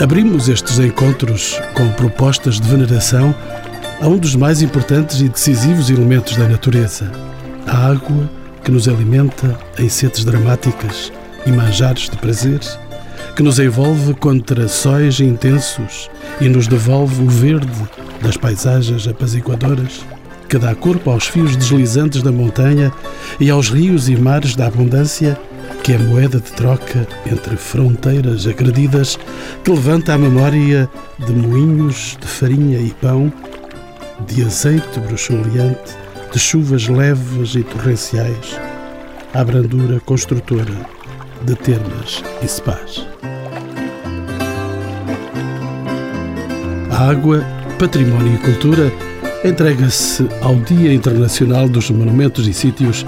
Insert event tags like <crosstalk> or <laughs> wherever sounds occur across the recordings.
Abrimos estes encontros com propostas de veneração a um dos mais importantes e decisivos elementos da natureza, a água que nos alimenta em setes dramáticas e manjares de prazer, que nos envolve contra sóis intensos e nos devolve o verde das paisagens apaziguadoras, que dá corpo aos fios deslizantes da montanha e aos rios e mares da abundância que é moeda de troca entre fronteiras agredidas que levanta a memória de moinhos de farinha e pão, de azeite bruxuleante, de chuvas leves e torrenciais, à brandura construtora de termas e sepás. Água, património e cultura entrega-se ao Dia Internacional dos Monumentos e Sítios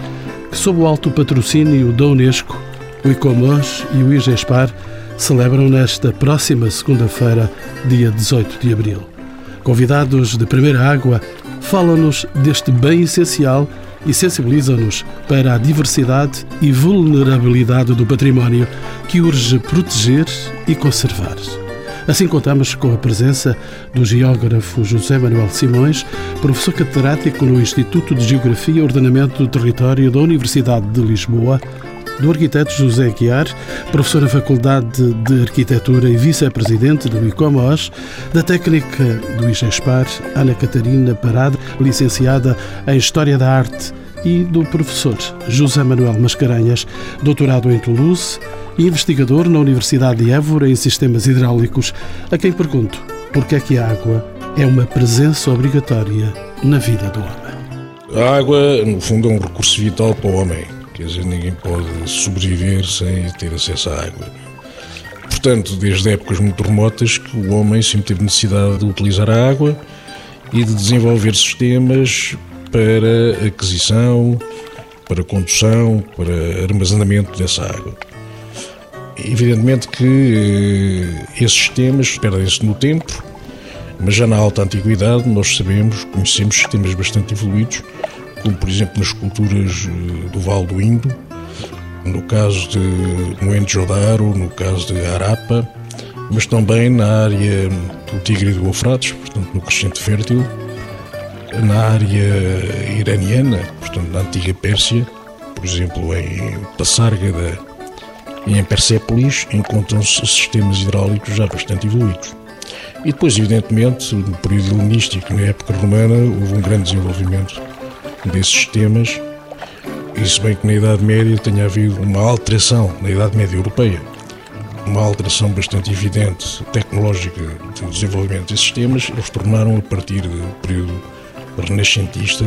que, sob o alto patrocínio da Unesco, o ICOMOS e o IGESPAR celebram nesta próxima segunda-feira, dia 18 de abril. Convidados de primeira água, falam-nos deste bem essencial e sensibilizam-nos para a diversidade e vulnerabilidade do património que urge proteger e conservar. Assim contamos com a presença do geógrafo José Manuel Simões, professor catedrático no Instituto de Geografia e Ordenamento do Território da Universidade de Lisboa, do arquiteto José Guiar, professor na Faculdade de Arquitetura e vice-presidente do ICOMOS, da técnica do IGESPAR, Ana Catarina Parade, licenciada em História da Arte, e do professor José Manuel Mascarenhas, doutorado em Toulouse e investigador na Universidade de Évora em Sistemas Hidráulicos, a quem pergunto por que é que a água é uma presença obrigatória na vida do homem. A água, no fundo, é um recurso vital para o homem Quer dizer, ninguém pode sobreviver sem ter acesso à água. Portanto, desde épocas muito remotas que o homem sempre teve necessidade de utilizar a água e de desenvolver sistemas para aquisição, para condução, para armazenamento dessa água. Evidentemente que eh, esses sistemas perdem-se no tempo, mas já na alta antiguidade nós sabemos, conhecemos sistemas bastante evoluídos como por exemplo nas culturas eh, do Vale do Indo, no caso de Mohenjo-Daro, no caso de Harappa, mas também na área do Tigre e do Eufrates, portanto no crescente fértil, na área iraniana, portanto na antiga Pérsia, por exemplo em Passárgada e em Persépolis, encontram-se sistemas hidráulicos já bastante evoluídos. E depois, evidentemente, no período helenístico, na época romana, houve um grande desenvolvimento desses sistemas, e se bem que na Idade Média tenha havido uma alteração, na Idade Média Europeia, uma alteração bastante evidente tecnológica do desenvolvimento desses sistemas, eles tornaram, a partir do período renascentista,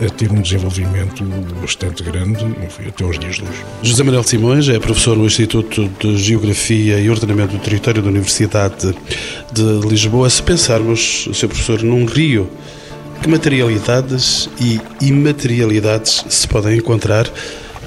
a ter um desenvolvimento bastante grande enfim, até aos dias de hoje. José Manuel Simões é professor no Instituto de Geografia e Ordenamento do Território da Universidade de Lisboa. Se pensarmos, Sr. Professor, num rio que materialidades e imaterialidades se podem encontrar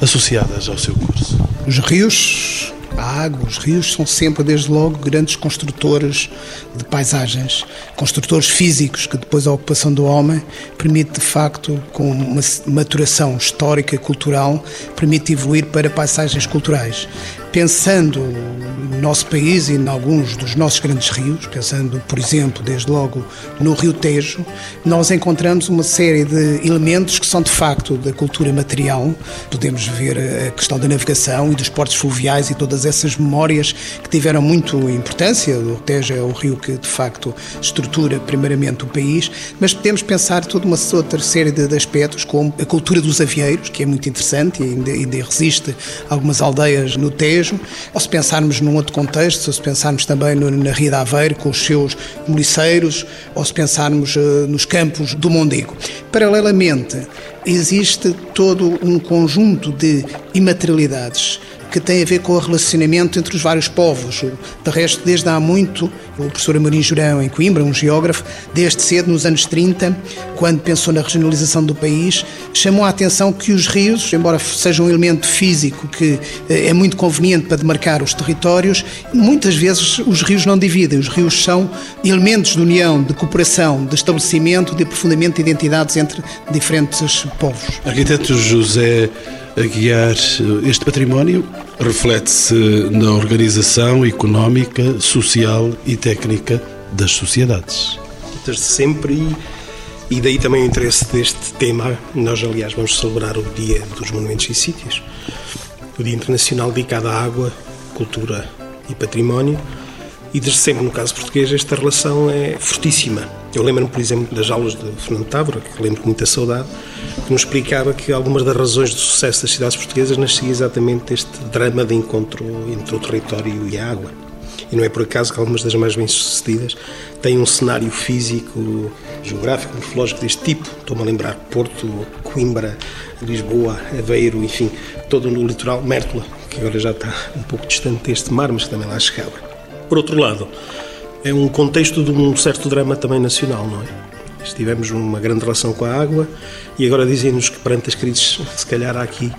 associadas ao seu curso? Os rios, a água, os rios são sempre, desde logo, grandes construtores de paisagens, construtores físicos que depois a ocupação do homem permite, de facto, com uma maturação histórica e cultural, permite evoluir para paisagens culturais pensando no nosso país e em alguns dos nossos grandes rios, pensando, por exemplo, desde logo no Rio Tejo, nós encontramos uma série de elementos que são de facto da cultura material. Podemos ver a questão da navegação e dos portos fluviais e todas essas memórias que tiveram muito importância. O Tejo é o rio que de facto estrutura primeiramente o país, mas podemos pensar toda uma outra série de, aspectos, como a cultura dos avieiros, que é muito interessante e ainda, ainda resiste algumas aldeias no Tejo ou se pensarmos num outro contexto, ou se pensarmos também no, na Ria de Aveiro, com os seus moliceiros, ou se pensarmos uh, nos campos do Mondego. Paralelamente, existe todo um conjunto de imaterialidades que tem a ver com o relacionamento entre os vários povos. De resto, desde há muito, o professor Amorim Jurão, em Coimbra, um geógrafo, desde cedo, nos anos 30, quando pensou na regionalização do país, chamou a atenção que os rios, embora sejam um elemento físico que eh, é muito conveniente para demarcar os territórios, muitas vezes os rios não dividem. Os rios são elementos de união, de cooperação, de estabelecimento, de aprofundamento de identidades entre diferentes povos. Arquiteto José Aguiar, este património reflete-se na organização económica, social e técnica das sociedades. Desde sempre e daí também o interesse deste tema. Nós, aliás, vamos celebrar o Dia dos Monumentos e Sítios, o Dia Internacional dedicado à água, cultura e património. E desde sempre, no caso português, esta relação é fortíssima. Eu lembro-me, por exemplo, das aulas de Fernando Távora, que lembro com muita saudade, que nos explicava que algumas das razões do sucesso das cidades portuguesas nascia exatamente deste drama de encontro entre o território e a água. E não é por acaso que algumas das mais bem-sucedidas têm um cenário físico, geográfico, morfológico deste tipo. Estou-me a lembrar Porto, Coimbra, Lisboa, Aveiro, enfim, todo no litoral, Mértola, que agora já está um pouco distante deste mar, mas que também lá chegava. Por outro lado, é um contexto de um certo drama também nacional, não é? Estivemos numa grande relação com a água e agora dizem-nos que perante as crises, <laughs> se calhar há aqui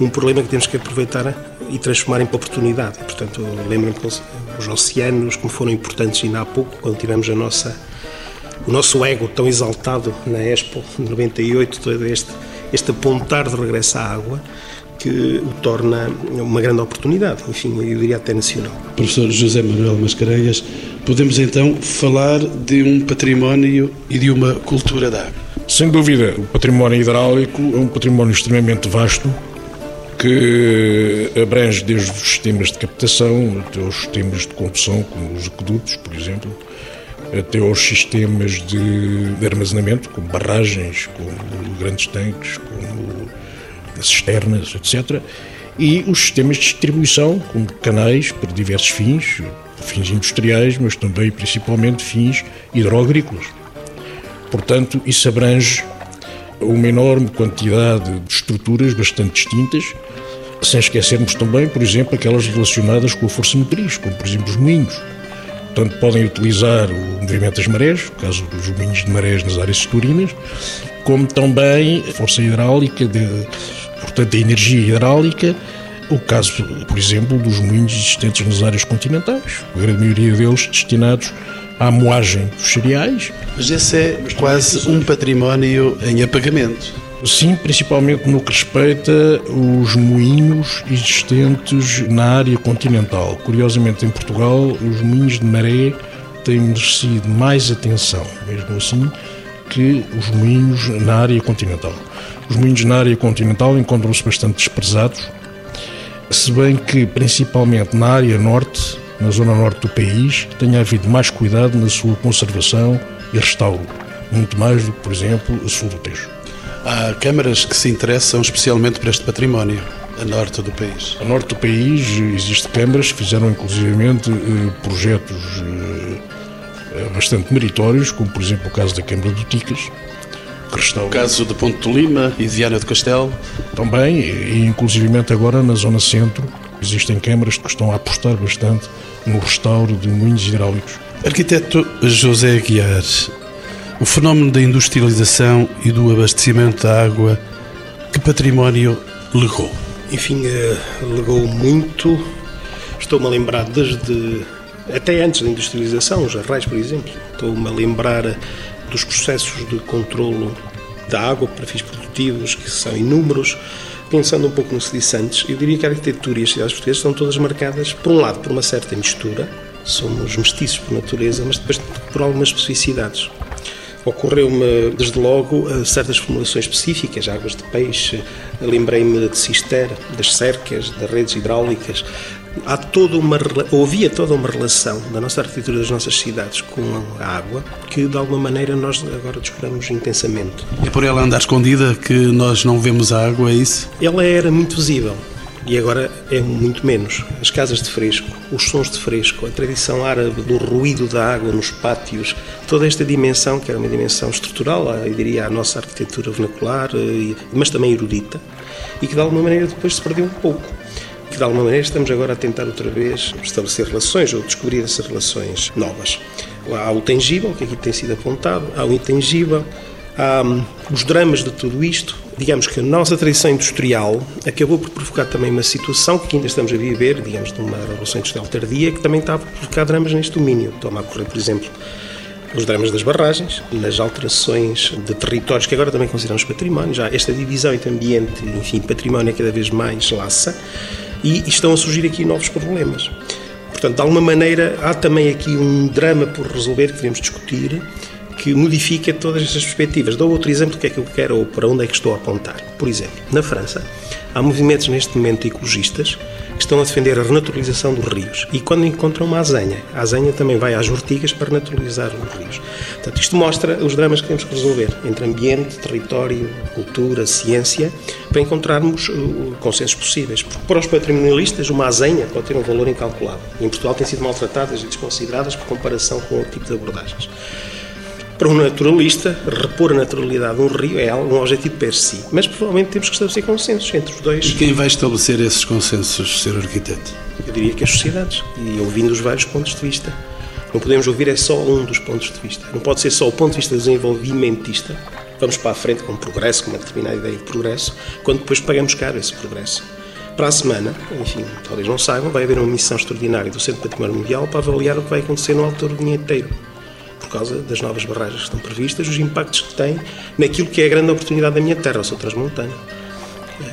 um problema que temos que aproveitar e transformar em oportunidade. Portanto, lembro-me que os oceanos, como foram importantes ainda há pouco, quando tivemos a nossa, o nosso ego tão exaltado na Expo 98, todo este, este apontar de regresso à água, que o torna uma grande oportunidade, enfim, eu diria até nacional. Professor José Manuel Mascarenhas, podemos então falar de um património e de uma cultura da água? Sem dúvida, o património hidráulico é um património extremamente vasto que abrange desde os sistemas de captação até os sistemas de condução, como os aquedutos, por exemplo, até aos sistemas de, de armazenamento, como barragens, como grandes tanques, como cisternas, etc. E os sistemas de distribuição, como canais para diversos fins, fins industriais, mas também principalmente fins hidroagrícolas. Portanto, isso abrange uma enorme quantidade de estruturas bastante distintas, sem esquecermos também, por exemplo, aquelas relacionadas com a força motriz, como por exemplo os moinhos. Portanto, podem utilizar o movimento das marés, no caso dos moinhos de marés nas áreas seturinas, como também a força hidráulica, de, portanto, a energia hidráulica, o caso, por exemplo, dos moinhos existentes nas áreas continentais, a grande maioria deles destinados à moagem dos cereais. Mas esse é quase um património em apagamento. Sim, principalmente no que respeita os moinhos existentes na área continental. Curiosamente, em Portugal, os moinhos de maré têm merecido mais atenção, mesmo assim, que os moinhos na área continental. Os moinhos na área continental encontram-se bastante desprezados, se bem que, principalmente na área norte, na zona norte do país, tenha havido mais cuidado na sua conservação e restauro, muito mais do que, por exemplo, a sul do Tejo. Há câmaras que se interessam especialmente por este património, a norte do país. A norte do país existe câmaras que fizeram inclusivamente eh, projetos eh, bastante meritórios, como por exemplo o caso da Câmara do Ticas, o caso de Ponte de Lima e Viana do Castelo. Também, e inclusivamente agora na zona centro, existem câmaras que estão a apostar bastante no restauro de moinhos hidráulicos. Arquiteto José Aguiar, o fenómeno da industrialização e do abastecimento da água, que património legou? Enfim, eh, legou muito. Estou-me a lembrar desde até antes da industrialização, os arrais, por exemplo. Estou-me a lembrar dos processos de controlo da água para fins produtivos, que são inúmeros. Pensando um pouco no que se disse antes, eu diria que a arquitetura e as cidades portuguesas estão todas marcadas, por um lado, por uma certa mistura, somos mestiços por natureza, mas depois por algumas especificidades. Ocorreu-me, desde logo, eh, certas formulações específicas, águas de peixe, lembrei-me de cister, das cercas, das redes hidráulicas, há toda uma havia toda uma relação da nossa arquitetura das nossas cidades com a água que de alguma maneira nós agora descobrimos intensamente. É por ela andar escondida que nós não vemos a água, é isso? Ela era muito visível e agora é muito menos. As casas de fresco, os sons de fresco, a tradição árabe do ruído da água nos pátios, toda esta dimensão que era uma dimensão estrutural, eu diria a nossa arquitetura vernacular, eh, mas também erudita, e que de alguma maneira depois se perdeu um pouco de alguma maneira estamos agora a tentar outra vez estabelecer relações ou descobrir essas relações novas. Há o tangível, que aqui tem sido apontado, há o intangível, há hum, os dramas de tudo isto. Digamos que a nossa tradição industrial acabou por provocar também uma situação que ainda estamos a viver, digamos, de uma revolução industrial tardia, que também está a provocar dramas neste domínio. Toma a correr, por exemplo, os dramas das barragens, nas alterações de territórios que agora também consideramos património, já esta divisão entre ambiente e enfim, património é cada vez mais laça e estão a surgir aqui novos problemas. Portanto, de alguma maneira, há também aqui um drama por resolver que devemos discutir que modifica todas estas perspectivas. Dou outro exemplo do que é que eu quero ou para onde é que estou a apontar. Por exemplo, na França, há movimentos neste momento ecologistas que estão a defender a renaturalização dos rios. E quando encontram uma azenha, a azenha também vai às ortigas para naturalizar os rios. Portanto, isto mostra os dramas que temos que resolver entre ambiente, território, cultura, ciência, para encontrarmos uh, consensos possíveis. Porque para os patrimonialistas, uma azenha pode ter um valor incalculável. Em Portugal têm sido maltratadas e desconsideradas por comparação com outro tipo de abordagens. Para um naturalista, repor a naturalidade de um rio é um objetivo per si. Mas provavelmente temos que estabelecer consensos entre os dois. E quem vai estabelecer esses consensos, ser arquiteto? Eu diria que as sociedades, e ouvindo os vários pontos de vista. Não podemos ouvir é só um dos pontos de vista. Não pode ser só o ponto de vista desenvolvimentista. Vamos para a frente com progresso, com uma determinada ideia de progresso, quando depois pagamos caro esse progresso. Para a semana, enfim, talvez não saibam, vai haver uma missão extraordinária do Centro de Património Mundial para avaliar o que vai acontecer no Alto do inteiro por causa das novas barragens que estão previstas, os impactos que têm naquilo que é a grande oportunidade da minha terra, o sou transmontano.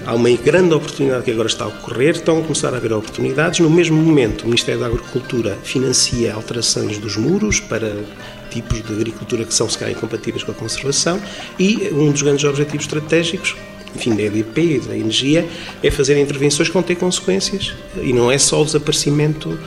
Há uma grande oportunidade que agora está a ocorrer, estão a começar a haver oportunidades. No mesmo momento, o Ministério da Agricultura financia alterações dos muros para tipos de agricultura que são, se calhar, incompatíveis com a conservação e um dos grandes objetivos estratégicos, enfim, da EDP e da energia, é fazer intervenções que vão ter consequências e não é só o desaparecimento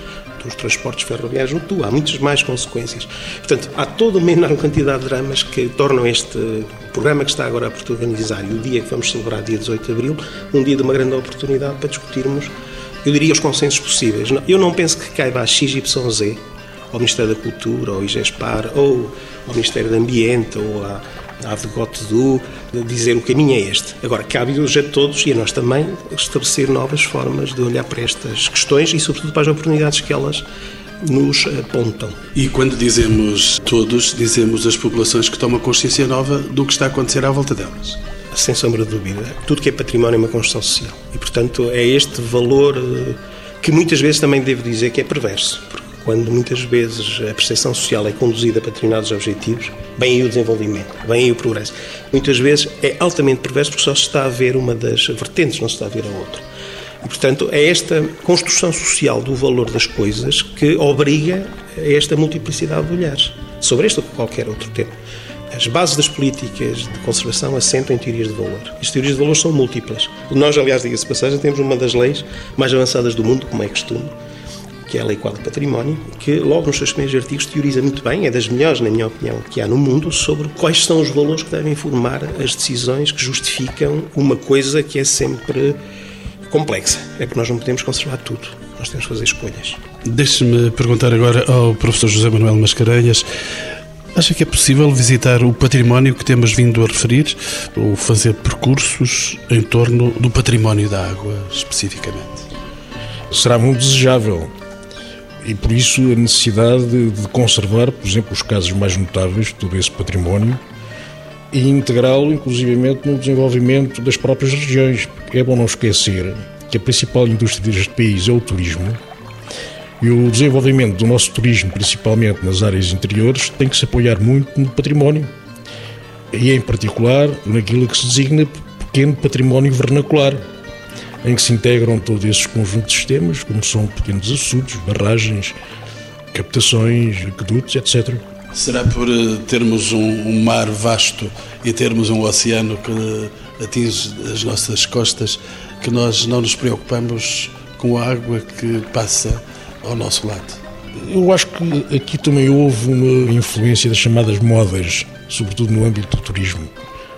dos transportes ferroviários no Tu. Há muitas mais consequências. Portanto, há toda uma enorme quantidade de dramas que tornam este programa que está agora a protagonizar e o dia que vamos celebrar, dia 18 de abril, um dia de uma grande oportunidade para discutirmos, eu diria, os consensos possíveis. Eu não penso que caiba a XYZ, ao Ministério da Cultura, ao IGESPAR, ou ao Ministério do Ambiente, ou à há de do dizer o caminho é este. Agora, cabe-nos a todos e a nós também estabelecer novas formas de olhar para estas questões e, sobretudo, para as oportunidades que elas nos apontam. E quando dizemos todos, dizemos as populações que tomam consciência nova do que está a acontecer à volta delas. Sem sombra de dúvida. Tudo que é património é uma construção social. E, portanto, é este valor eh, que muitas vezes também devo dizer que é perverso. Porque quando muitas vezes a percepção social é conduzida para determinados objetivos, vem aí o desenvolvimento, vem aí o progresso. Muitas vezes é altamente perverso porque só se está a ver uma das vertentes, não se está a ver a outra. E, portanto, é esta construção social do valor das coisas que obriga a esta multiplicidade de olhares sobre este ou qualquer outro tema. As bases das políticas de conservação assentam em teorias de valor. As teorias de valor são múltiplas. Nós, aliás, diga-se passagem, temos uma das leis mais avançadas do mundo, como é costume, que é a Lei Quadro Património, que logo nos seus primeiros artigos teoriza muito bem, é das melhores, na minha opinião, que há no mundo, sobre quais são os valores que devem formar as decisões que justificam uma coisa que é sempre complexa. É porque nós não podemos conservar tudo, nós temos que fazer escolhas. Deixe-me perguntar agora ao professor José Manuel Mascarenhas. Acha que é possível visitar o património que temos vindo a referir ou fazer percursos em torno do património da água, especificamente? Será muito desejável e por isso a necessidade de conservar, por exemplo, os casos mais notáveis de todo esse património e integrá-lo, inclusivamente, no desenvolvimento das próprias regiões. É bom não esquecer que a principal indústria deste país é o turismo e o desenvolvimento do nosso turismo, principalmente nas áreas interiores, tem que se apoiar muito no património e, em particular, naquilo que se designa pequeno património vernacular em que se integram todos esses conjuntos de sistemas, como são pequenos açudes, barragens, captações, aquedutos, etc. Será por eh, termos um, um, mar vasto e termos um oceano que atinge as nossas costas que nós não nos preocupamos com a água que passa ao nosso lado? Eu acho que aqui também houve uma influência das chamadas modas, sobretudo no âmbito do turismo.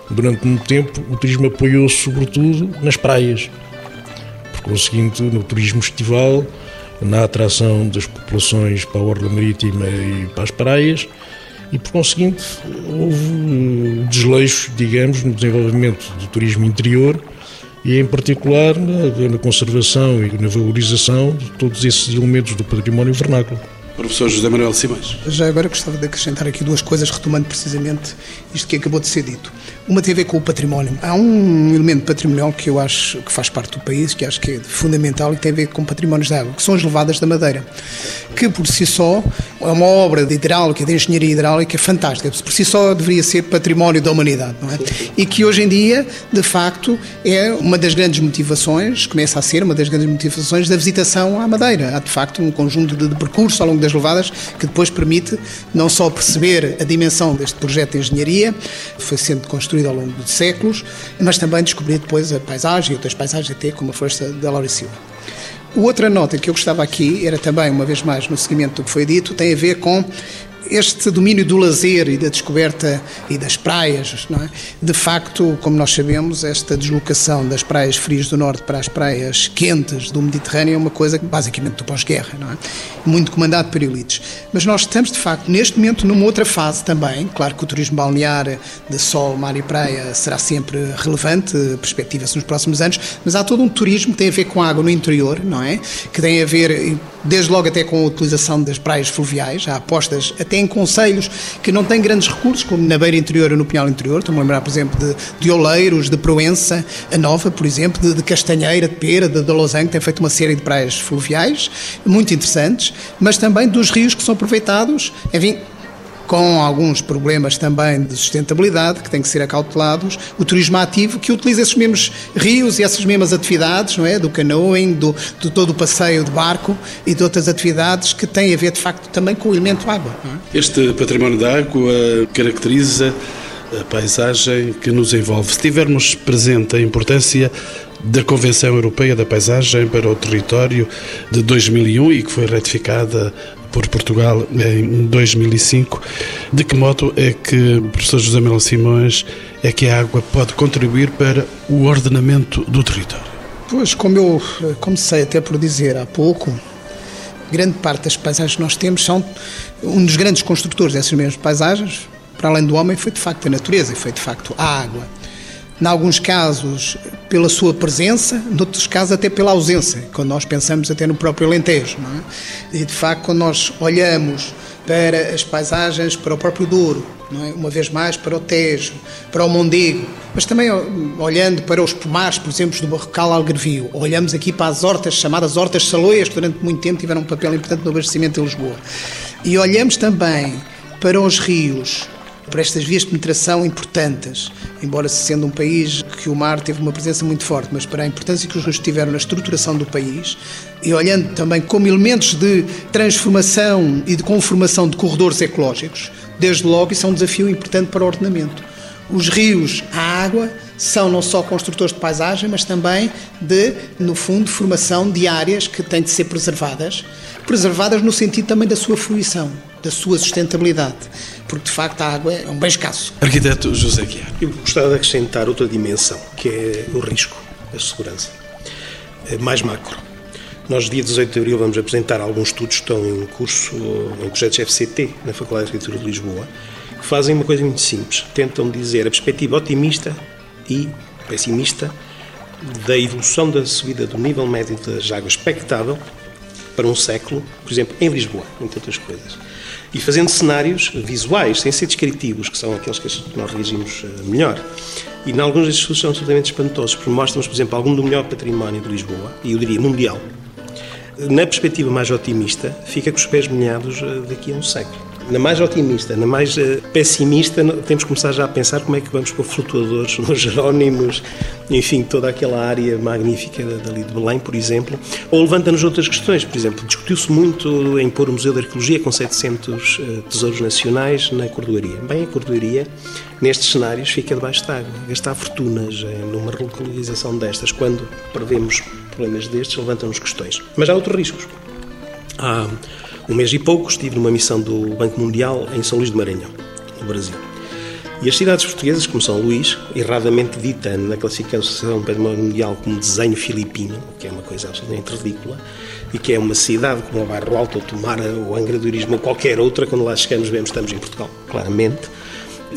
Durante muito tempo, o turismo apoiou-se sobretudo nas praias por conseguinte, no turismo estival, na atração das populações para a orla marítima e para as praias, e por conseguinte houve desleixo, digamos, no desenvolvimento do turismo interior e, em particular, na, na conservação e na valorização de todos esses elementos do património vernáculo. Professor José Manuel Simões. Já agora gostava de acrescentar aqui duas coisas, retomando precisamente isto que acabou de ser dito. Uma tem a ver com o património. Há um elemento patrimonial que eu acho que faz parte do país, que acho que é fundamental e tem a ver com patrimónios da água, que são as levadas da madeira, que por si só é uma obra de hidráulica, de engenharia hidráulica fantástica. Por si só deveria ser património da humanidade, não é? E que hoje em dia, de facto, é uma das grandes motivações, começa a ser uma das grandes motivações da visitação à madeira. Há, de facto, um conjunto de, percursos ao longo das levadas que depois permite não só perceber a dimensão deste projeto de engenharia, foi sendo construído ao longo de séculos, mas também descobrir depois a paisagem e outras paisagens até como a Floresta da Laura Silva. Outra nota que eu gostava aqui era também, uma vez mais, no seguimento do que foi dito, tem a ver com este domínio do lazer e da descoberta e das praias, não é? de facto, como nós sabemos, esta deslocação das praias frias do norte para as praias quentes do Mediterrâneo é uma coisa basicamente do pós-guerra, não é? muito comandado por elites. Mas nós estamos, de facto, neste momento numa outra fase também. Claro que o turismo balnear de sol, mar e praia será sempre relevante, perspectiva-se nos próximos anos, mas há todo um turismo que tem a ver com água no interior, não é? Que tem a ver, desde logo até com a utilização das praias fluviais, há apostas até em conselhos que não têm grandes recursos, como na beira interior ou no Pinhal Interior. Estou-me a lembrar, por exemplo, de, de Oleiros, de Proença, a Nova, por exemplo, de, de Castanheira, de Pera, de, de Lausanne, que tem feito uma série de praias fluviais muito interessantes, mas também dos rios que são aproveitados, enfim, com alguns problemas também de sustentabilidade que têm que ser acautelados, o turismo ativo que utiliza esses mesmos rios e essas mesmas atividades, não é? Do canoeing, do, de todo o passeio de barco e de outras atividades que têm a ver de facto também com o elemento água. É? Este património da água caracteriza a paisagem que nos envolve. Se tivermos presente a importância da Convenção Europeia da Paisagem para o Território de 2001 e que foi ratificada por Portugal em 2005. De que modo é que o professor José Manuel Simões é que a água pode contribuir para o ordenamento do território? Pois, como eu comecei até por dizer há pouco, grande parte das paisagens que nós temos são um dos grandes construtores dessas mesmas paisagens, para além do homem, foi de facto a natureza, foi de facto a água em alguns casos pela sua presença, noutros casos até pela ausência, quando nós pensamos até no próprio Alentejo. É? E de facto, quando nós olhamos para as paisagens, para o próprio Douro, é? uma vez mais para o Tejo, para o Mondego, mas também olhando para os pomares, por exemplo, do Barrocal Algarvio, olhamos aqui para as hortas, chamadas hortas saloias, que durante muito tempo tiveram um papel importante no abastecimento de Lisboa. E olhamos também para os rios, para estas vias de penetração importantes, embora sendo um país que o mar teve uma presença muito forte, mas para a importância que os rios tiveram na estruturação do país, e olhando também como elementos de transformação e de conformação de corredores ecológicos, desde logo isso é um desafio importante para o ordenamento. Os rios, a água, são não só construtores de paisagem, mas também de, no fundo, formação de áreas que têm de ser preservadas, preservadas no sentido também da sua fruição, da sua sustentabilidade, porque de facto a água é um bem escasso. Arquiteto José Guiar. Eu gostava de acrescentar outra dimensão, que é o risco, a segurança, é mais macro. Nós, dia 18 de abril, vamos apresentar alguns estudos que estão em curso, em projetos FCT, na Faculdade de Arquitetura de Lisboa, que fazem uma coisa muito simples. Tentam dizer a perspectiva otimista e pessimista da evolução da subida do nível médio das águas expectável para um século, por exemplo, em Lisboa, entre outras coisas. E fazendo cenários visuais, sem ser descritivos, que são aqueles que nós reagimos eh, melhor. E em alguns destes estudos são absolutamente espantosos, porque mostram-nos, por exemplo, algum do melhor património de Lisboa, e eu diria mundial. Na perspectiva mais otimista, fica com os pés molhados eh, daqui a um século na mais otimista, na mais uh, pessimista, temos que começar já a pensar como é que vamos pôr flutuadores <laughs> nos Jerónimos, enfim, toda aquela área magnífica dali de Belém, por exemplo. Ou levanta-nos outras questões, por exemplo, discutiu-se muito em pôr o Museu da Arqueologia com 700 uh, eh, tesouros nacionais na cordoaria. Bem, a cordoaria, nestes cenários, fica debaixo de água. Gastar fortunas uh, numa relocalização destas, quando prevemos problemas destes, levantam-nos questões. Mas há outros riscos. Há um mês e pouco estive numa missão do Banco Mundial em São Luís de Maranhão, no Brasil. E as cidades portuguesas, como São Luís, erradamente dita na classificação do Património Mundial como desenho filipino, que é uma coisa absolutamente ridícula, e que é uma cidade como o Bairro Alto, ou Tomara, ou Angra do Irismo, ou qualquer outra, quando lá chegamos vemos estamos em Portugal, claramente.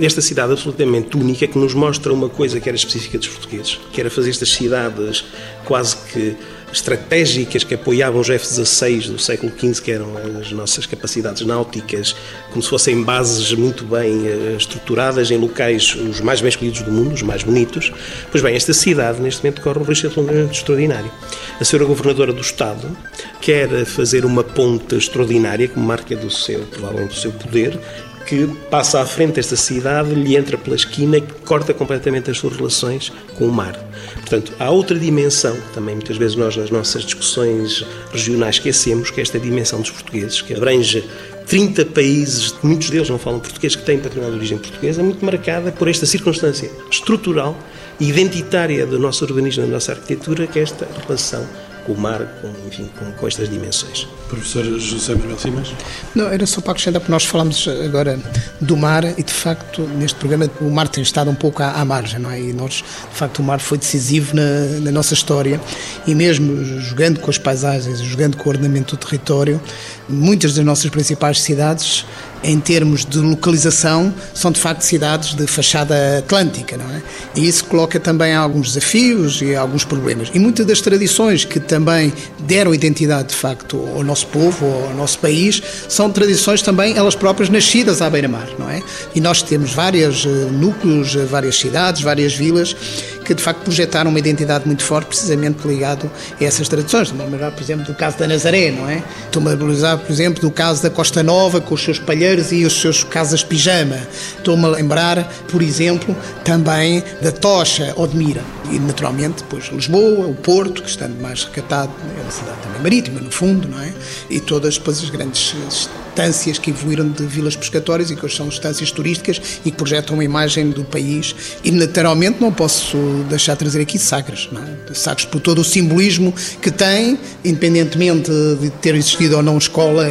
esta cidade absolutamente única que nos mostra uma coisa que era específica dos portugueses, que era fazer estas cidades quase que estratégicas que apoiavam os F-16 do século XV, que eram as nossas capacidades náuticas, como se fossem bases muito bem eh, estruturadas em locais os mais bem escolhidos do mundo, os mais bonitos. Pois bem, esta cidade neste momento corre um risco extraordinário. A senhora governadora do Estado quer fazer uma ponte extraordinária como marca do seu, provavelmente do seu poder, que passa à frente desta cidade, lhe entra pela esquina e corta completamente as suas relações com o mar. Portanto, há outra dimensão, também muitas vezes nós nas nossas discussões regionais esquecemos, que é esta dimensão dos portugueses, que abrange 30 países, muitos deles não falam português, que têm património de origem portuguesa, muito marcada por esta circunstância estrutural e identitária do nosso urbanismo, da nossa arquitetura, que é esta relação com o mar, com, enfim, com, com estas dimensões. Professor José Manuel Simas? Não, era só para acrescentar, porque nós falamos agora do mar e, de facto, neste programa o mar tem estado um pouco à, à margem, não é? E nós, de facto, o mar foi decisivo na, na nossa história e mesmo jogando com as paisagens, jogando com o ordenamento do território, muitas das nossas principais cidades em termos de localização, são de facto cidades de fachada atlântica, não é? E isso coloca também alguns desafios e alguns problemas. E muitas das tradições que também deram identidade, de facto, ao nosso povo, ao nosso país, são tradições também elas próprias nascidas à beira-mar, não é? E nós temos vários eh, núcleos, eh, várias cidades, várias vilas que de facto projetaram uma identidade muito forte, precisamente ligado a essas tradições. Estou-me a lembrar, por exemplo, do caso da Nazaré, não é? Estou-me a lembrar, por exemplo, do caso da Costa Nova, com os seus palheiros e os seus casas-pijama. Estou-me a lembrar, por exemplo, também da Tocha ou de Mira. E, naturalmente, depois Lisboa, o Porto, que estando mais recatado, é uma cidade também marítima, no fundo, não é? E todas depois as grandes estâncias que evoluíram de vilas pescatórias e que hoje são estâncias turísticas e que projetam uma imagem do país. E, naturalmente, não posso deixar de trazer aqui Sagres, não é? Sagres por todo o simbolismo que tem, independentemente de ter existido ou não escola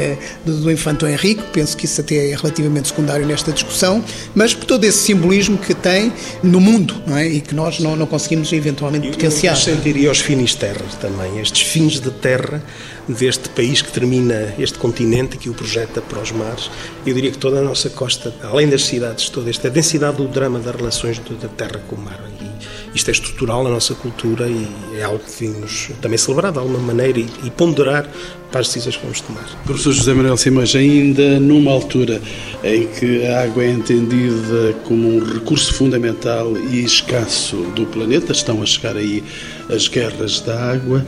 do Infanto Henrique, penso que isso até é relativamente secundário nesta discussão, mas por todo esse simbolismo que tem no mundo, não é? E que nós não, não conseguimos eventualmente potenciar. Eu sentiria os finisterras também, estes fins de terra deste país que termina este continente que o projeta para os mares. Eu diria que toda a nossa costa, além das cidades, toda esta densidade do drama das relações da terra com o mar. E isto é estrutural na nossa cultura e é algo que devemos também celebrar de alguma maneira e, e ponderar para as decisões que vamos tomar. Professor José Manuel Simões, ainda numa altura em que a água é entendida como um recurso fundamental e escasso do planeta, estão a chegar aí as guerras da água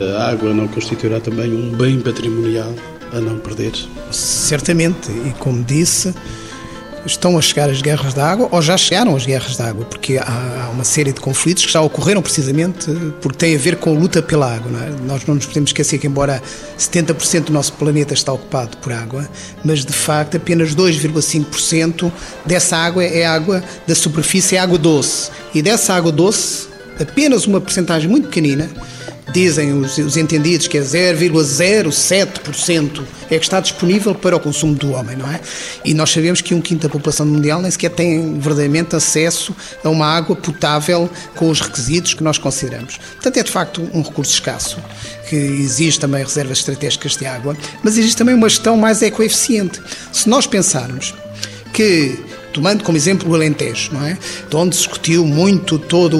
a água não constituirá também um bem patrimonial a não perder? Certamente, e como disse, estão a chegar as guerras da água, ou já chegaram as guerras da água, porque há uma série de conflitos que já ocorreram precisamente porque têm a ver com a luta pela água. Não é? Nós não nos podemos esquecer que, embora 70% do nosso planeta está ocupado por água, mas de facto apenas 2,5% dessa água é água da superfície, é água doce. E dessa água doce, apenas uma porcentagem muito pequenina dizem os, os entendidos que é 0,07% é que está disponível para o consumo do homem, não é? E nós sabemos que um quinto da população mundial nem sequer tem verdadeiramente acesso a uma água potável com os requisitos que nós consideramos. Portanto, é de facto um recurso escasso, que exige também reservas estratégicas de água, mas existe também uma gestão mais ecoeficiente. Se nós pensarmos que tomando como exemplo o Alentejo, não é? De onde discutiu muito toda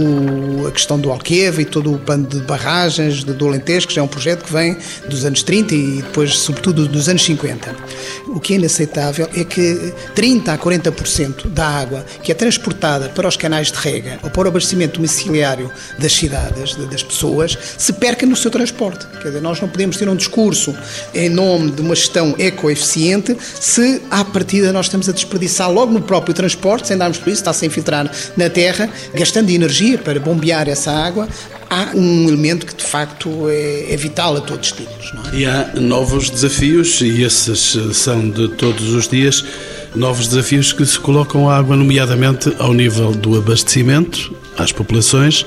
a questão do Alqueva e todo o plano de barragens do Alentejo, que já é um projeto que vem dos anos 30 e depois, sobretudo, dos anos 50. O que é inaceitável é que 30 a 40% da água que é transportada para os canais de rega ou para o abastecimento domiciliário das cidades, das pessoas, se perca no seu transporte. Quer dizer, nós não podemos ter um discurso em nome de uma gestão ecoeficiente se, à partida, nós estamos a desperdiçar logo no próprio próprio transporte, sem darmos por isso, está-se a infiltrar na terra, gastando energia para bombear essa água, há um elemento que de facto é, é vital a todos os títulos. É? E há novos desafios, e esses são de todos os dias, novos desafios que se colocam à água, nomeadamente ao nível do abastecimento às populações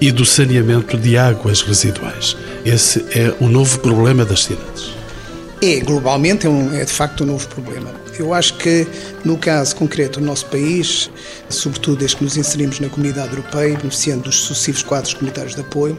e do saneamento de águas residuais. Esse é o novo problema das cidades. É, globalmente, é, um, é de facto um novo problema. Eu acho que, no caso concreto do nosso país, sobretudo desde que nos inserimos na comunidade europeia, beneficiando dos sucessivos quadros comunitários de apoio,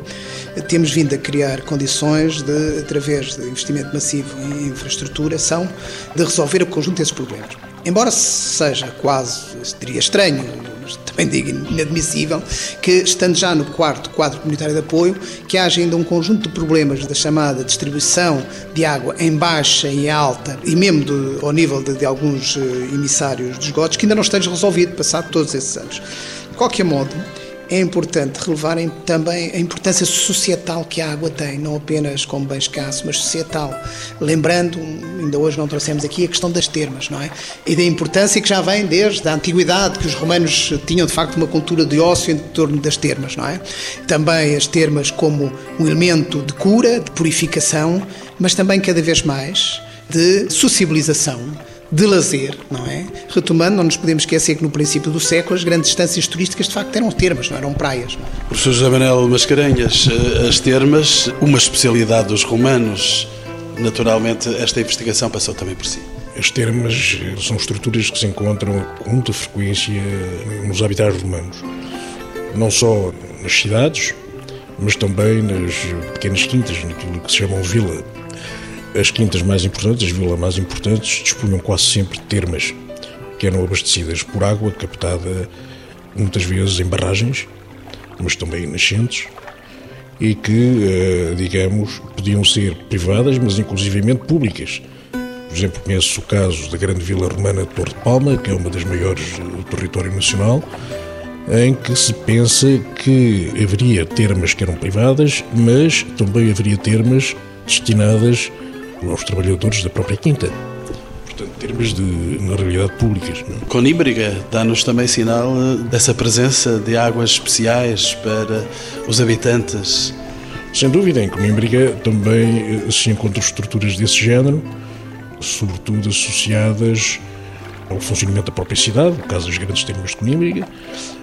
temos vindo a criar condições de, através de investimento massivo em infraestrutura, são de resolver o conjunto desses problemas. Embora seja quase, diria estranho, também digo inadmissível, que estando já no quarto quadro comunitário de apoio, que haja ainda um conjunto de problemas da chamada distribuição de água em baixa e alta, e mesmo ao nível de, de alguns eh, emissários de esgotos, que ainda não esteja resolvido, passado todos esses anos. De qualquer modo, é importante relevarem também a importância societal que a água tem, não apenas como bem escasso, mas societal. Lembrando, ainda hoje não trouxemos aqui a questão das termas, não é? E da importância que já vem desde a antiguidade, que os romanos tinham de facto uma cultura de ócio em torno das termas, não é? Também as termas como um elemento de cura, de purificação, mas também cada vez mais de sociabilização de lazer, não é? Retomando, não nos podemos esquecer que no princípio do século as grandes estâncias turísticas de facto eram termas, não eram praias. Não é? Professor José Manuel Mascarenhas, eh, as termas, uma especialidade dos romanos, naturalmente esta investigação passou também por si. As termas eh, são estruturas que se encontram com muita frequência nos habitats romanos, não só nas cidades, mas também nas pequenas quintas, naquilo que se chamam vila as quintas mais importantes, as vilas mais importantes, dispunham quase sempre de termas, que eram abastecidas por água captada muitas vezes em barragens, mas também nascentes, e que, eh, digamos, podiam ser privadas, mas inclusivamente públicas. Por exemplo, conheço o caso da grande vila romana de Torre de Palma, que é uma das maiores do território nacional, em que se pensa que haveria termas que eram privadas, mas também haveria termas destinadas aos trabalhadores da própria quinta. Portanto, termos de, na realidade, públicas. Não? É? Coníbriga dá-nos também sinal eh, dessa presença de águas especiais para os habitantes. Sem dúvida, em Conímbriga também eh, se encontram estruturas desse género, sobretudo associadas ao funcionamento da própria cidade, no caso das grandes termas de Conímbriga,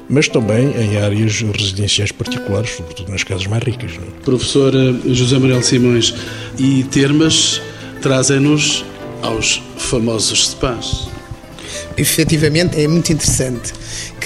mas também em áreas residenciais particulares, sobretudo nas casas mais ricas. Não? É? Professor eh, José Manuel Simões, e termas trazem-nos aos famosos spas. Efetivamente, é muito interessante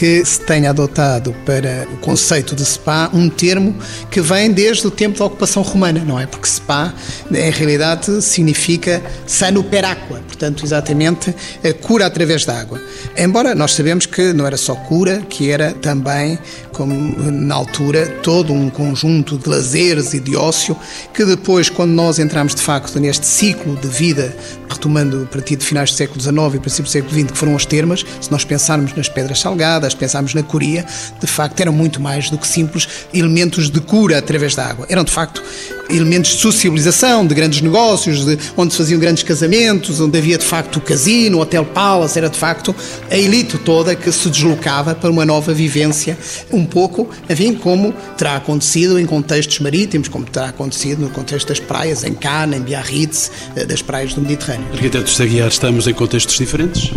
que se tenha adotado para o conceito de spa um termo que vem desde o tempo da ocupação romana, não é? Porque spa, em realidade, significa sano per aqua, portanto, exatamente a cura através da água. Embora nós sabemos que não era só cura, que era também, como na altura, todo um conjunto de lazeres e de ócio, que depois, quando nós entramos de facto neste ciclo de vida, retomando a partir de finais do século XIX e princípio do século XX, que foram as termas, se nós pensarmos nas pedras salgadas, se pensarmos na Coreia, de facto eram muito mais do que simples elementos de cura através da água. Eram de facto elementos de socialização, de grandes negócios, de, onde se faziam grandes casamentos, onde havia de facto o casino, o Hotel Palace, era de facto a elite toda que se deslocava para uma nova vivência, um pouco, enfim, como terá acontecido em contextos marítimos, como terá acontecido no contexto das praias, em Cana, em Biarritz, eh, das praias do Mediterrâneo. Arquitetos Saguiar, estamos em contextos diferentes?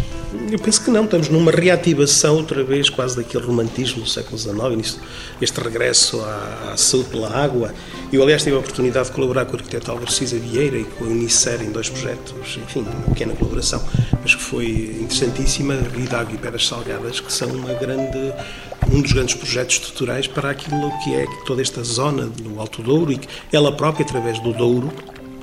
Eu penso que não, estamos numa reativação outra vez quase daquele romantismo do século XIX, este regresso à, à saúde pela água. Eu, aliás, tive a oportunidade de colaborar com o arquiteto Álvaro Cisa Vieira e com o Unicer em dois projetos, enfim, uma pequena colaboração, mas que foi interessantíssima, Vida, Água e Pedras Salgadas, que são uma grande um dos grandes projetos estruturais para aquilo que é toda esta zona do Alto Douro e que ela própria, através do Douro,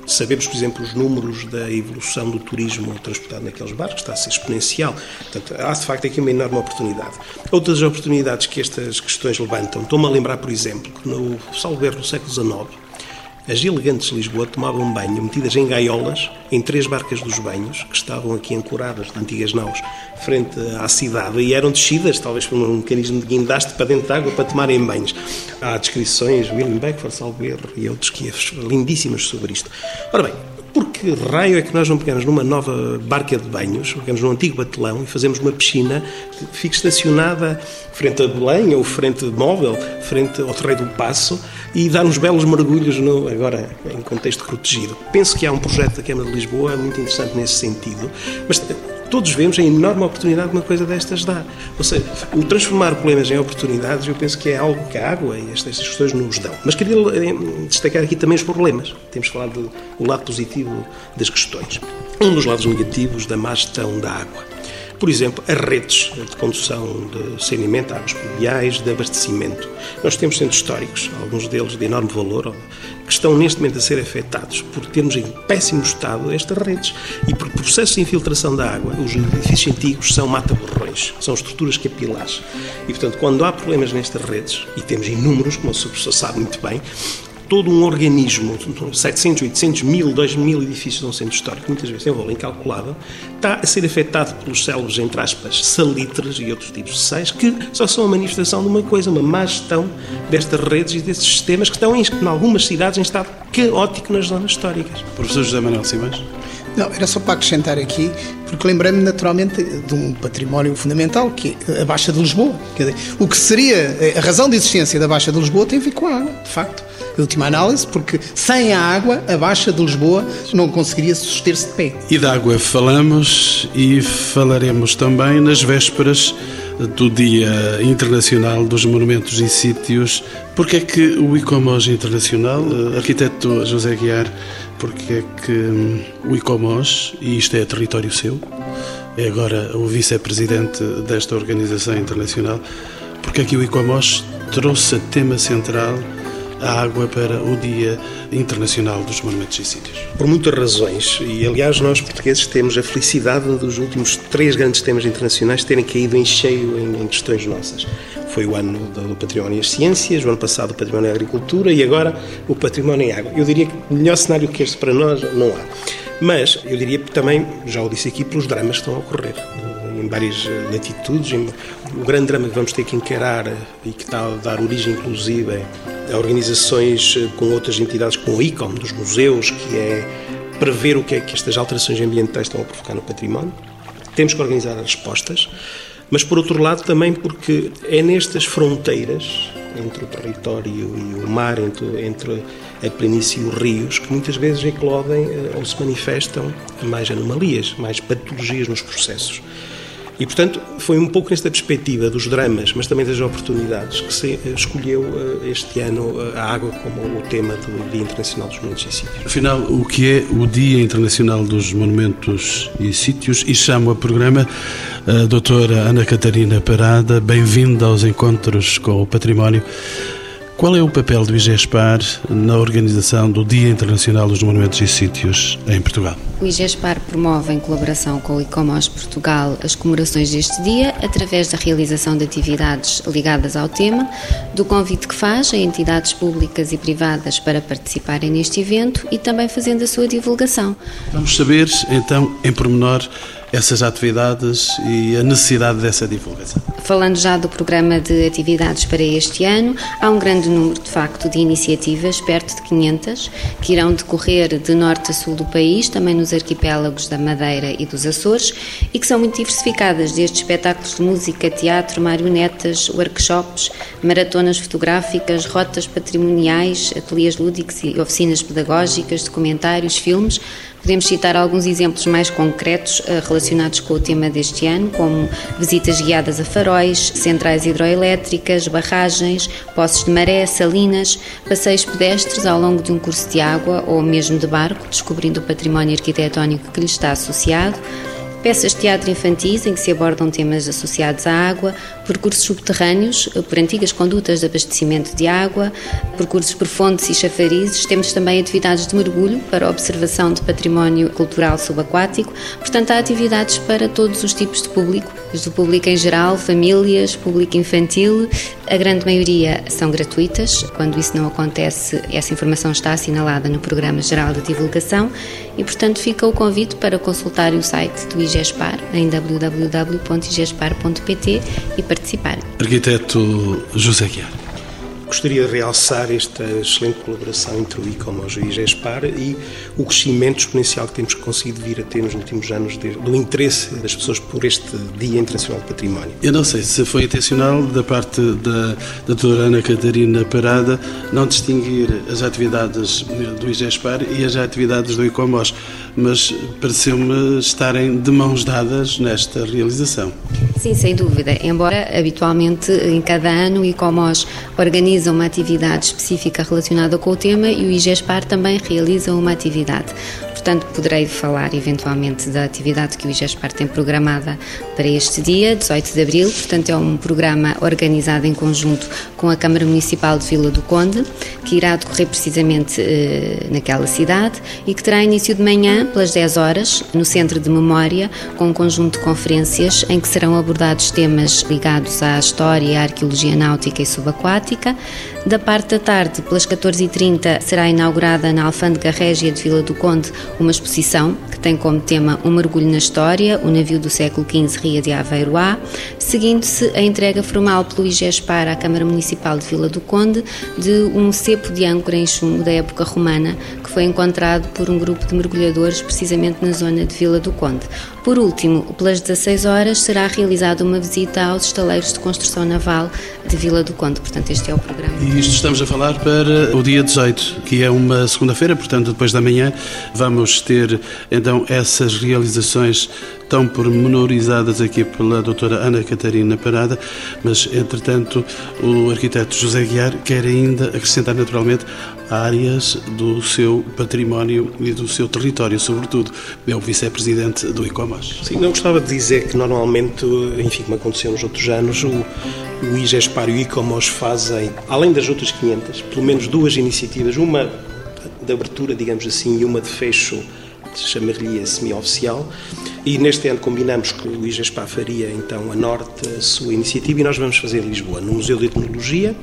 Sabemos, por exemplo, os números da evolução do turismo transportado naqueles barcos, está a ser exponencial. Portanto, há de facto aqui uma enorme oportunidade. Outras oportunidades que estas questões levantam, estou-me a lembrar, por exemplo, que no salvo do século XIX, as elegantes de Lisboa tomavam banho metidas em gaiolas em três barcas dos banhos que estavam aqui ancoradas de antigas naus frente à cidade e eram descidas, talvez por um mecanismo de guindaste para dentro de água para tomarem banhos. Há descrições, William Beckford, Salgueiro e outros que lindíssimas sobre isto. Ora bem, por que raio é que nós não pegamos numa nova barca de banhos, pegamos num antigo batelão e fazemos uma piscina que fique estacionada frente a Belém ou frente móvel, frente ao Terreiro do Passo e dar uns belos mergulhos no, agora em contexto protegido. Penso que há um projeto da Câmara de Lisboa muito interessante nesse sentido, mas todos vemos a enorme oportunidade que uma coisa destas dá. Ou seja, o transformar problemas em oportunidades, eu penso que é algo que a água e estas questões nos dão. Mas queria eh, destacar aqui também os problemas. Temos falado do lado positivo das questões. Um dos lados negativos da má gestão da água. Por exemplo, as redes de condução de saneamento, águas pluviais, de abastecimento. Nós temos centros históricos, alguns deles de enorme valor, que estão neste momento a ser afetados por termos em péssimo estado estas redes e por processos de infiltração da água. Os edifícios antigos são mata-borrões, são estruturas capilares. E, portanto, quando há problemas nestas redes, e temos inúmeros, como o professor sabe muito bem, todo um organismo, 700, 800 mil, 2 mil edifícios de um centro histórico, muitas vezes tem um valor incalculável, está a ser afetado pelos células, entre aspas, salitres e outros tipos de sais, que só são a manifestação de uma coisa, uma má gestão destas redes e destes sistemas que estão, em, em algumas cidades, em estado caótico nas zonas históricas. Professor José Manuel Simões. Não, era só para acrescentar aqui, porque lembrei-me naturalmente de um património fundamental, que é a Baixa de Lisboa. Dizer, o que seria a razão de existência da Baixa de Lisboa tem a ver com a água, de facto. A última análise, porque sem a água, a Baixa de Lisboa não conseguiria suster-se de pé. E da água falamos e falaremos também nas vésperas do Dia Internacional dos Monumentos e Sítios. Porque é que o ICOMOS Internacional, arquiteto José Guiar, porque é que hum, o ICOMOS, e isto é território seu, é agora o vice-presidente desta organização internacional, porque é que o ICOMOS trouxe a tema central a água para o Dia Internacional dos Monumentos e Sítios? Por muitas razões, e aliás nós portugueses temos a felicidade dos últimos três grandes temas internacionais terem caído em cheio em, em questões nossas. Foi o ano do património e as ciências, o ano passado o património e a agricultura e agora o património e água. Eu diria que melhor cenário que este para nós não há. Mas eu diria também, já o disse aqui, pelos dramas que estão a ocorrer em várias latitudes. O grande drama que vamos ter que encarar e que está a dar origem, inclusive, a organizações com outras entidades, como o ICOM, dos museus, que é prever o que é que estas alterações ambientais estão a provocar no património. Temos que organizar as respostas mas por outro lado também porque é nestas fronteiras entre o território e o mar, entre, entre a planície e os rios, que muitas vezes eclodem eh, ou se manifestam mais anomalias, mais patologias nos processos. E, portanto, foi um pouco nesta perspectiva dos dramas, mas também das oportunidades, que se eh, escolheu eh, este ano eh, a água como o tema do Dia Internacional dos Monumentos e Sítios. Afinal, o que é o Dia Internacional dos Monumentos e Sítios? E chamo a programa a doutora Ana Catarina Parada. Bem-vinda aos Encontros com o Património. Qual é o papel do IGESPAR na organização do Dia Internacional dos Monumentos e Sítios em Portugal? O IGESPAR promove, em colaboração com o ICOMOS Portugal, as comemorações deste dia através da realização de atividades ligadas ao tema, do convite que faz a entidades públicas e privadas para participarem neste evento e também fazendo a sua divulgação. Vamos saber, então, em pormenor, essas atividades e a necessidade dessa divulgação. Falando já do programa de atividades para este ano, há um grande número, de facto, de iniciativas, perto de 500, que irão decorrer de norte a sul do país, também nos arquipélagos da Madeira e dos Açores, e que são muito diversificadas, desde espetáculos de música, teatro, marionetas, workshops, maratonas fotográficas, rotas patrimoniais, ateliês lúdicos e oficinas pedagógicas, documentários, filmes, Podemos citar alguns exemplos mais concretos eh, relacionados com o tema deste ano, como visitas guiadas a faróis, centrais hidroelétricas, barragens, poços de maré, salinas, passeios pedestres ao longo de um curso de água ou mesmo de barco, descobrindo o património arquitetónico que lhe está associado peças de teatro infantis em que se abordam temas associados à água, percursos subterrâneos por antigas condutas de abastecimento de água, percursos por fontes e chafarizes. Temos também atividades de mergulho para observação de património cultural subaquático. Portanto, há atividades para todos os tipos de público, desde o público em geral, famílias, público infantil. A grande maioria são gratuitas. Quando isso não acontece, essa informação está assinalada no Programa Geral de Divulgação e, portanto, fica o convite para consultar o site do IGESPAR em www.igespar.pt e participar. Arquiteto José Guiar. Gostaria de realçar esta excelente colaboração entre o ICOMOS e o IGESPAR e o crescimento exponencial que temos conseguido vir a ter nos últimos anos do interesse das pessoas por este Dia Internacional do Património. Eu não sei se foi intencional da parte da doutora Ana Catarina Parada não distinguir as atividades do IGESPAR e as atividades do ICOMOS, mas pareceu-me estarem de mãos dadas nesta realização. Sim, sem dúvida. Embora habitualmente em cada ano o ICOMOS organiza uma atividade específica relacionada com o tema e o IGESPAR também realiza uma atividade. portanto poderei falar eventualmente da atividade que o IGESPAR tem programada para este dia, 18 de Abril, portanto é um programa organizado em conjunto com a Câmara Municipal de Vila do Conde, que irá decorrer precisamente eh, naquela cidade e que terá início de manhã pelas 10 horas no Centro de Memória, com um conjunto de conferências em que serão abordados temas ligados à história à arqueologia náutica e subaquática. Da parte da tarde, pelas 14h30, será inaugurada na Alfândega Régia de Vila do Conde uma exposição que tem como tema um mergulho na história, o navio do século XV De Aveiro A, seguindo-se a entrega formal pelo IGESPAR à Câmara Municipal de Vila do Conde de um cepo de âncora em chumbo da época romana que foi encontrado por um grupo de mergulhadores precisamente na zona de Vila do Conde. Por último, pelas 16 horas será realizada uma visita aos estaleiros de construção naval de Vila do Conde. Portanto, este é o programa. E isto estamos a falar para o dia 18, que é uma segunda-feira, portanto, depois da manhã, vamos ter então essas realizações tão pormenorizadas aqui pela doutora Ana Catarina Parada, mas, entretanto, o arquiteto José Guiar quer ainda acrescentar naturalmente áreas do seu património e do seu território, sobretudo. É o vice-presidente do ICOMAS. Sim, não gostava de dizer que normalmente, enfim, como aconteceu nos outros anos, o, o IGESPAR e o ICOMOS fazem, além das outras 500, pelo menos duas iniciativas, uma de abertura, digamos assim, e uma de fecho, chamar-lhe semi-oficial, e neste ano combinamos que o IGESPAR faria então a norte a sua iniciativa e nós vamos fazer em Lisboa, no Museu de Etnologia,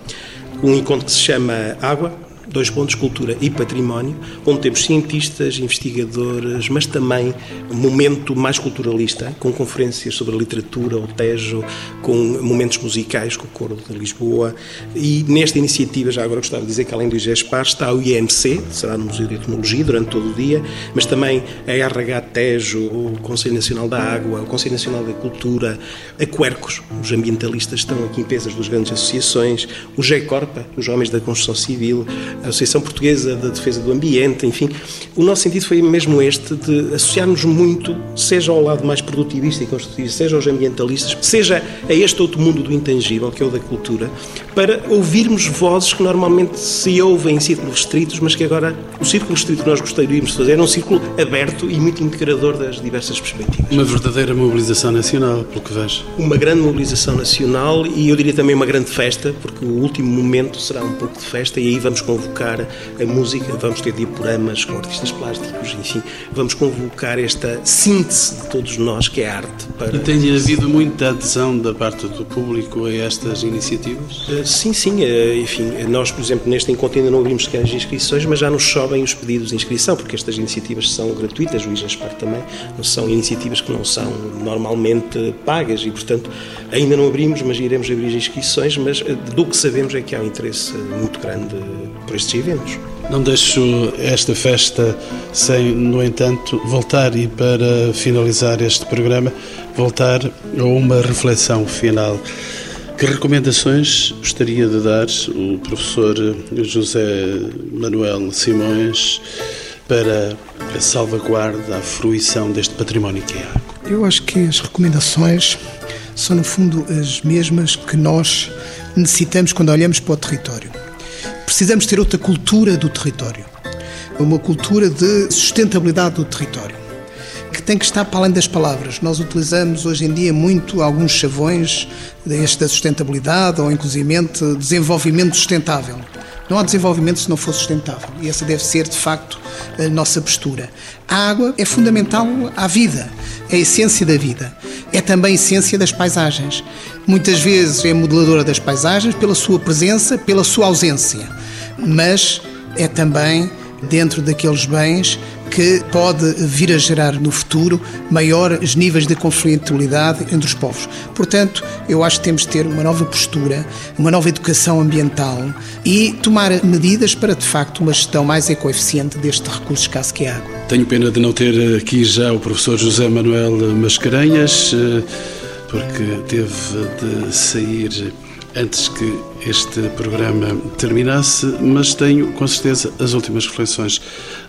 um encontro que se chama Água, dois pontos, cultura e património, onde temos cientistas, investigadores, mas também um momento mais culturalista, com conferências sobre a literatura, o Tejo, com momentos musicais, com o Coro de Lisboa. E nesta iniciativa, já agora gostava de dizer que além do IGESPAR, está o IMC, será no Museu de Etnologia durante todo o dia, mas também a RH Tejo, o Conselho Nacional da Água, o Conselho Nacional da Cultura, a Quercos, os ambientalistas estão aqui em peso das grandes associações, o GECORPA, os Homens da Construção Civil, a Associação Portuguesa da Defesa do Ambiente, enfim. O nosso sentido foi mesmo este de associarmos muito, seja ao lado mais produtivista e construtivista, seja aos ambientalistas, seja a este outro mundo do intangível, que é o da cultura, para ouvirmos vozes que normalmente se ouvem em círculos restritos, mas que agora o círculo restrito que nós gostaríamos de fazer é um círculo aberto e muito integrador das diversas perspectivas. Uma verdadeira mobilização nacional, pelo que vejo. Uma grande mobilização nacional e eu diria também uma grande festa, porque o último momento será um pouco de festa e aí vamos convocar convocar a música, vamos ter dioramas com artistas plásticos, enfim, vamos convocar esta síntese de todos nós que é arte. Para... E tem havido muita adesão da parte do público a estas iniciativas? Uh, sim, sim, uh, enfim, nós, por exemplo, neste encontro ainda não abrimos sequer as inscrições, mas já nos chovem os pedidos de inscrição, porque estas iniciativas são gratuitas, o IJASPAR também, são iniciativas que não são normalmente pagas e, portanto, ainda não abrimos, mas iremos abrir as inscrições, mas do que sabemos é que há um interesse muito grande por estes eventos. Não deixo esta festa sem, no entanto, voltar e para finalizar este programa, voltar a uma reflexão final. Que recomendações gostaria de dar o professor José Manuel Simões para a salvaguarda, a fruição deste património que é a água? Eu acho que as recomendações são, no fundo, as mesmas que nós necessitamos quando olhamos para o território precisamos ter outra cultura do território, uma cultura de sustentabilidade do território, que tem que estar para além das palavras. Nós utilizamos hoje em dia muito alguns chavões deste da sustentabilidade ou, inclusivamente, desenvolvimento sustentável. Não há desenvolvimento se não for sustentável e essa deve ser, de facto, a nossa postura. A água é fundamental à vida, é a essência da vida. É também essência das paisagens. Muitas vezes é modeladora das paisagens pela sua presença, pela sua ausência, mas é também dentro daqueles bens que pode vir a gerar no futuro maiores níveis de conflitualidade entre os povos. Portanto, eu acho que temos de ter uma nova postura, uma nova educação ambiental e tomar medidas para, de facto, uma gestão mais ecoeficiente deste recurso escasso que é a água. Tenho pena de não ter aqui já o professor José Manuel Mascarenhas, eh, porque teve de sair antes que este programa terminasse, mas tenho com certeza as últimas reflexões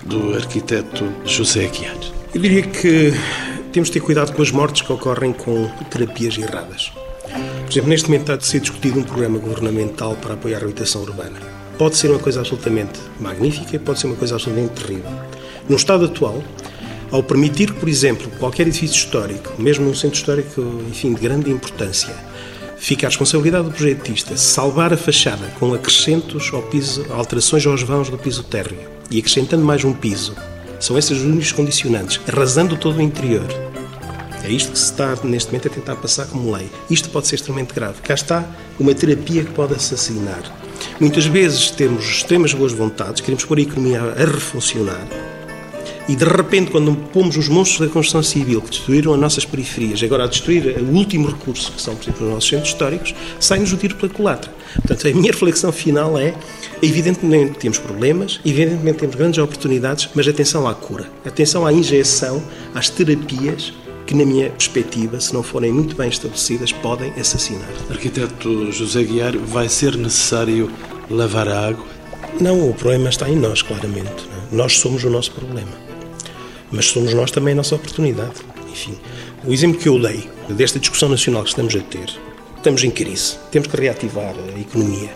do arquiteto José Aguiar. Eu diria que temos de ter cuidado com as mortes que ocorrem com terapias erradas. Por exemplo, neste momento está a ser discutido um programa governamental para apoiar a habitação urbana. Pode ser uma coisa absolutamente magnífica, pode ser uma coisa absolutamente terrível. No estado atual, ao permitir por exemplo, qualquer edifício histórico, mesmo num centro histórico, enfim, de grande importância, fica a responsabilidade do projetista salvar a fachada com acrescentos ao piso, alterações aos vãos do piso térreo e acrescentando mais um piso. São esses os únicos condicionantes, arrasando todo o interior. É isto que se está neste momento a tentar passar como lei. Isto pode ser extremamente grave. Cá está uma terapia que pode assassinar. Muitas vezes temos extremas boas vontades, queremos pôr a economia a refuncionar, e de repente, quando pomos os monstros da construção civil que destruíram as nossas periferias, agora a destruir o último recurso, que são, por exemplo, os nossos centros históricos, sai-nos o tiro pela culatra. Portanto, a minha <laughs> reflexão final é: evidentemente temos problemas, evidentemente temos grandes oportunidades, mas atenção à cura, atenção à injeção, às terapias que, na minha perspectiva, se não forem muito bem estabelecidas, podem assassinar. Arquiteto José Guiar, vai ser necessário lavar a água? Não, o problema está em nós, claramente. É? Nós somos o nosso problema mas somos nós também a nossa oportunidade. Enfim, o exemplo que eu dei desta discussão nacional que estamos a ter, estamos em crise, temos que reativar a economia.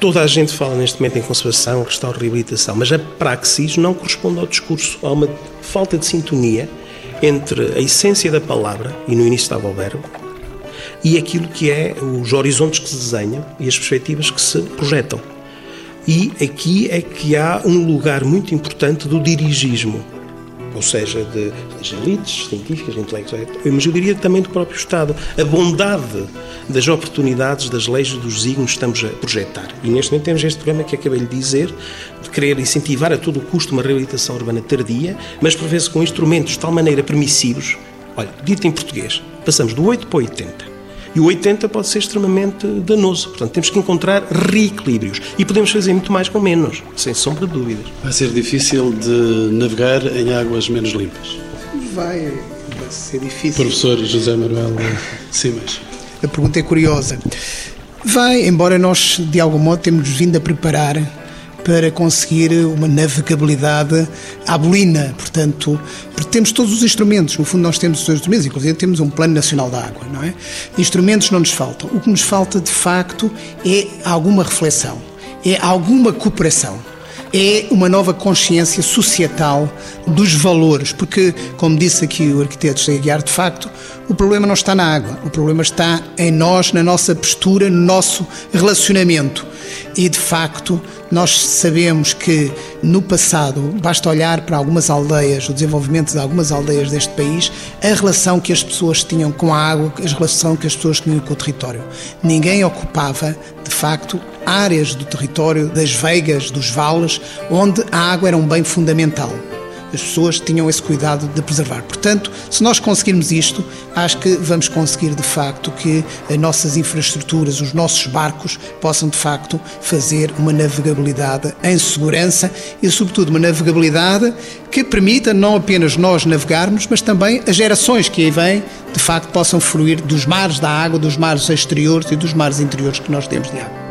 Toda a gente fala neste momento em conservação, restauro, reabilitação, mas a praxis não corresponde ao discurso. Há uma falta de sintonia entre a essência da palavra, e no início estava o verbo, e aquilo que é os horizontes que se desenham e as perspectivas que se projetam. E aqui é que há um lugar muito importante do dirigismo ou seja, de, das elites científicas, intelectuais, mas eu diria também do próprio Estado. A bondade das oportunidades, das leis dos que estamos a projetar. E neste momento temos este programa que acabei de dizer, de querer incentivar a todo o custo uma reabilitação urbana tardia, mas vezes com instrumentos de tal maneira permissivos. Olha, dito em português, passamos do 8 para o 80 e o 80 pode ser extremamente danoso. Portanto, temos que encontrar reequilíbrios. E podemos fazer muito mais com menos, sem sombra de dúvidas. Vai ser difícil de navegar em águas menos limpas? Vai, vai ser difícil. Professor José Manuel Simas. A pergunta é curiosa. Vai, embora nós, de algum modo, temos vindo a preparar para conseguir uma navegabilidade à bolina. Portanto, temos todos os instrumentos. No fundo, nós temos os instrumentos, inclusive temos um Plano Nacional da Água, não é? Instrumentos não nos faltam. O que nos falta, de facto, é alguma reflexão, é alguma cooperação é uma nova consciência societal dos valores, porque, como disse aqui o arquiteto José Guiar, de facto, o problema não está na água, o problema está em nós, na nossa postura, no nosso relacionamento. E, de facto, nós sabemos que no passado, basta olhar para algumas aldeias, o desenvolvimento de algumas aldeias deste país, a relação que as pessoas tinham com a água, a relação que as pessoas tinham com o território. Ninguém ocupava, de facto, áreas do território, das veigas, dos vales, onde a água era um bem fundamental as pessoas tinham esse cuidado de preservar. Portanto, se nós conseguirmos isto, acho que vamos conseguir de facto que as nossas infraestruturas, os nossos barcos, possam de facto fazer uma navegabilidade em segurança e, sobretudo, uma navegabilidade que permita não apenas nós navegarmos, mas também as gerações que aí vêm, de facto, possam fluir dos mares da água, dos mares exteriores e dos mares interiores que nós temos de água.